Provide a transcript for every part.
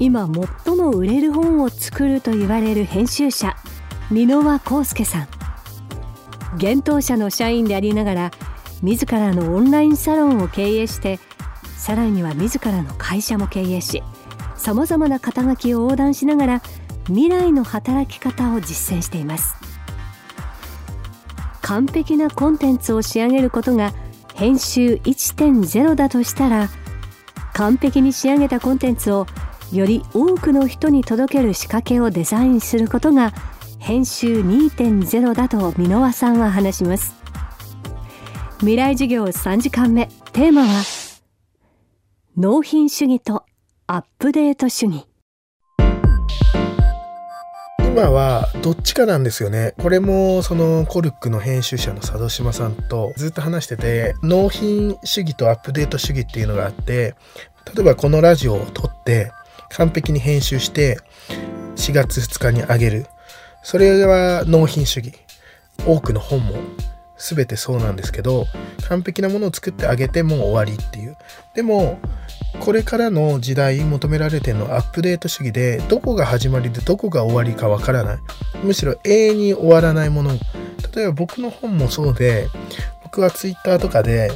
今最も売れる本を作ると言われる編集者箕輪康介さん。現当社の社員でありながら自らのオンラインサロンを経営してさらには自らの会社も経営しさまざまな肩書きを横断しながら未来の働き方を実践しています。完璧なコンテンツを仕上げることが編集1.0だとしたら完璧に仕上げたコンテンツをより多くの人に届ける仕掛けをデザインすることが編集2.0だと箕輪さんは話します。未来授業3時間目。テーマは納品主義とアップデート主義。今はどっちかなんですよね。これもそのコルックの編集者の佐渡島さんとずっと話してて、納品主義とアップデート主義っていうのがあって、例えばこのラジオを撮って完璧に編集して4月2日にあげる。それは納品主義。多くの本も全てそうなんですけど、完璧なものを作ってあげてもう終わりっていう。でも、これからの時代求められてるのはアップデート主義でどこが始まりでどこが終わりかわからないむしろ永遠に終わらないもの例えば僕の本もそうで僕はツイッターとかで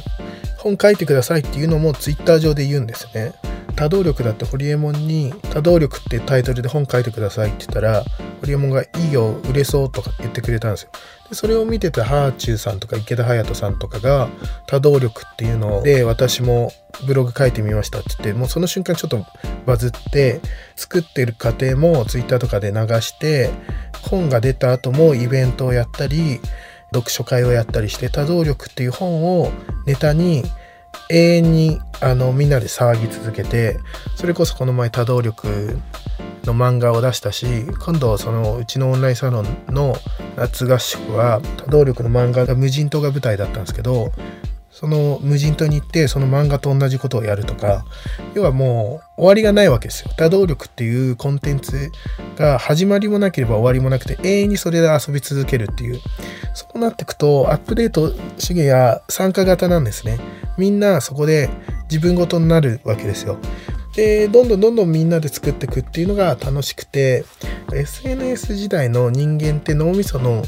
本書いてくださいっていうのもツイッター上で言うんですね多動力だってホリエモンに多動力ってタイトルで本書いてくださいって言ったらホリエモンがいいよ売れそうとか言ってくれたんですよ。でそれを見てたハーチューさんとか池田隼人さんとかが多動力っていうので私もブログ書いてみましたって言ってもうその瞬間ちょっとバズって作ってる過程もツイッターとかで流して本が出た後もイベントをやったり読書会をやったりして多動力っていう本をネタに永遠にあのみんなで騒ぎ続けてそれこそこの前多動力の漫画を出したし今度そのうちのオンラインサロンの夏合宿は多動力の漫画が無人島が舞台だったんですけどその無人島に行ってその漫画と同じことをやるとか要はもう終わりがないわけですよ。多動力っていうコンテンツが始まりもなければ終わりもなくて永遠にそれで遊び続けるっていう。そうなってくとアップデート主義や参加型なんですね。みんなそこで自分ごとになるわけですよ。でどんどんどんどんみんなで作っていくっていうのが楽しくて SNS 時代の人間って脳みその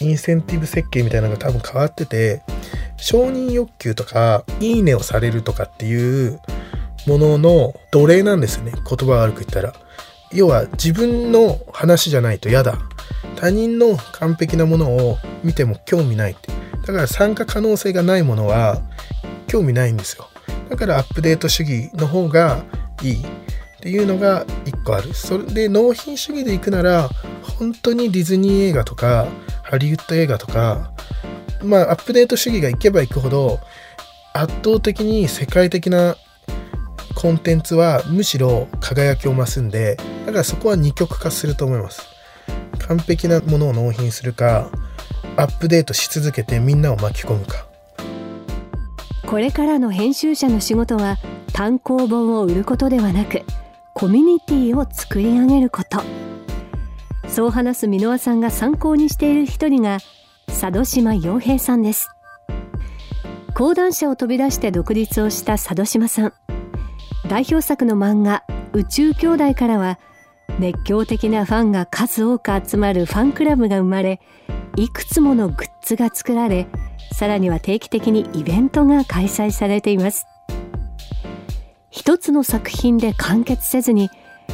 インセンティブ設計みたいなのが多分変わってて承認欲求とかいいねをされるとかっていうものの奴隷なんですよね。言葉悪く言ったら。要は自分の話じゃないと嫌だ。他人の完璧なものを見ても興味ないって。だから参加可能性がないものは興味ないんですよ。だからアップデート主義の方がいい。っていうのが一個ある。それで納品主義で行くなら本当にディズニー映画とかハリウッド映画とかまあアップデート主義がいけばいくほど圧倒的に世界的なコンテンツはむしろ輝きを増すんでだからそこは二極化すると思います。完璧なものを納品するかアップデートし続けてみんなを巻き込むか。これからの編集者の仕事は単行本を売ることではなくコミュニティを作り上げること。そう話す箕輪さんが参考にしている一人が佐渡島洋平さんです。講談社を飛び出して独立をした佐渡島さん。代表作の漫画「宇宙兄弟」からは熱狂的なファンが数多く集まるファンクラブが生まれいくつものグッズが作られさらには定期的にイベントが開催されています。一つの作品で完結せずに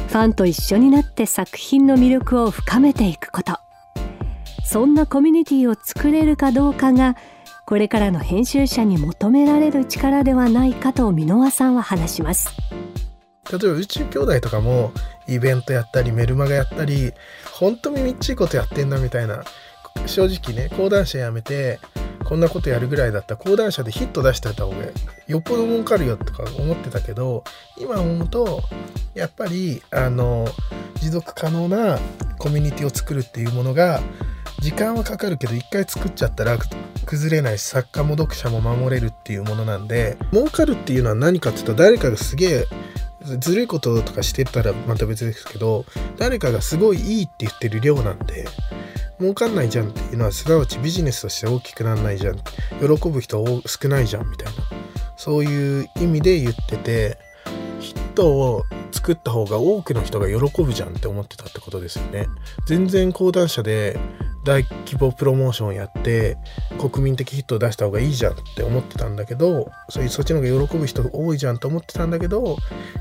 ファンと一緒になって作品の魅力を深めていくこと。そんなコミュニティを作れるかどうかがこれからの編集者に求められる力ではないかと箕輪さんは話します。例えば宇宙兄弟とかもイベントやったりメルマガやったり本当にみっちいことやってんだみたいな正直ね講談社辞めてこんなことやるぐらいだったら講談社でヒット出してた方がよっぽど儲かるよとか思ってたけど今思うとやっぱりあの持続可能なコミュニティを作るっていうものが時間はかかるけど一回作っちゃったら崩れないし作家も読者も守れるっていうものなんで儲かるっていうのは何かっていうと誰かがすげえずるいこととかしてたらまた別ですけど誰かがすごいいいって言ってる量なんで儲かんないじゃんっていうのはすなわちビジネスとして大きくならないじゃん喜ぶ人少ないじゃんみたいなそういう意味で言っててヒットを作った方が多くの人が喜ぶじゃんって思ってたってことですよね。全然講談社で大規模プロモーションやって国民的ヒットを出した方がいいじゃんって思ってたんだけどそそっちの方が喜ぶ人多いじゃんと思ってたんだけど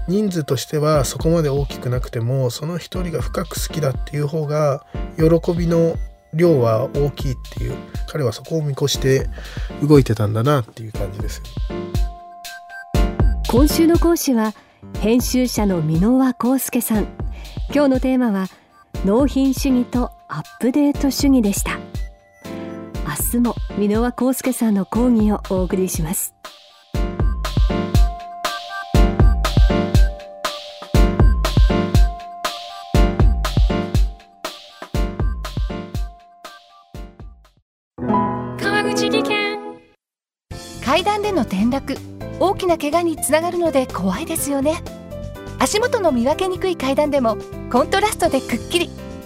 人数としてはそこまで大きくなくてもその一人が深く好きだっていう方が喜びの量は大きいっていう彼はそこを見越して動いてたんだなっていう感じです。今週の講師は編集者の箕輪康介さん。今日のテーマは納品主義とアップデート主義でした。明日も箕輪康介さんの講義をお送りします。川口技研。階段での転落。大きな怪我につながるので怖いですよね。足元の見分けにくい階段でもコントラストでくっきり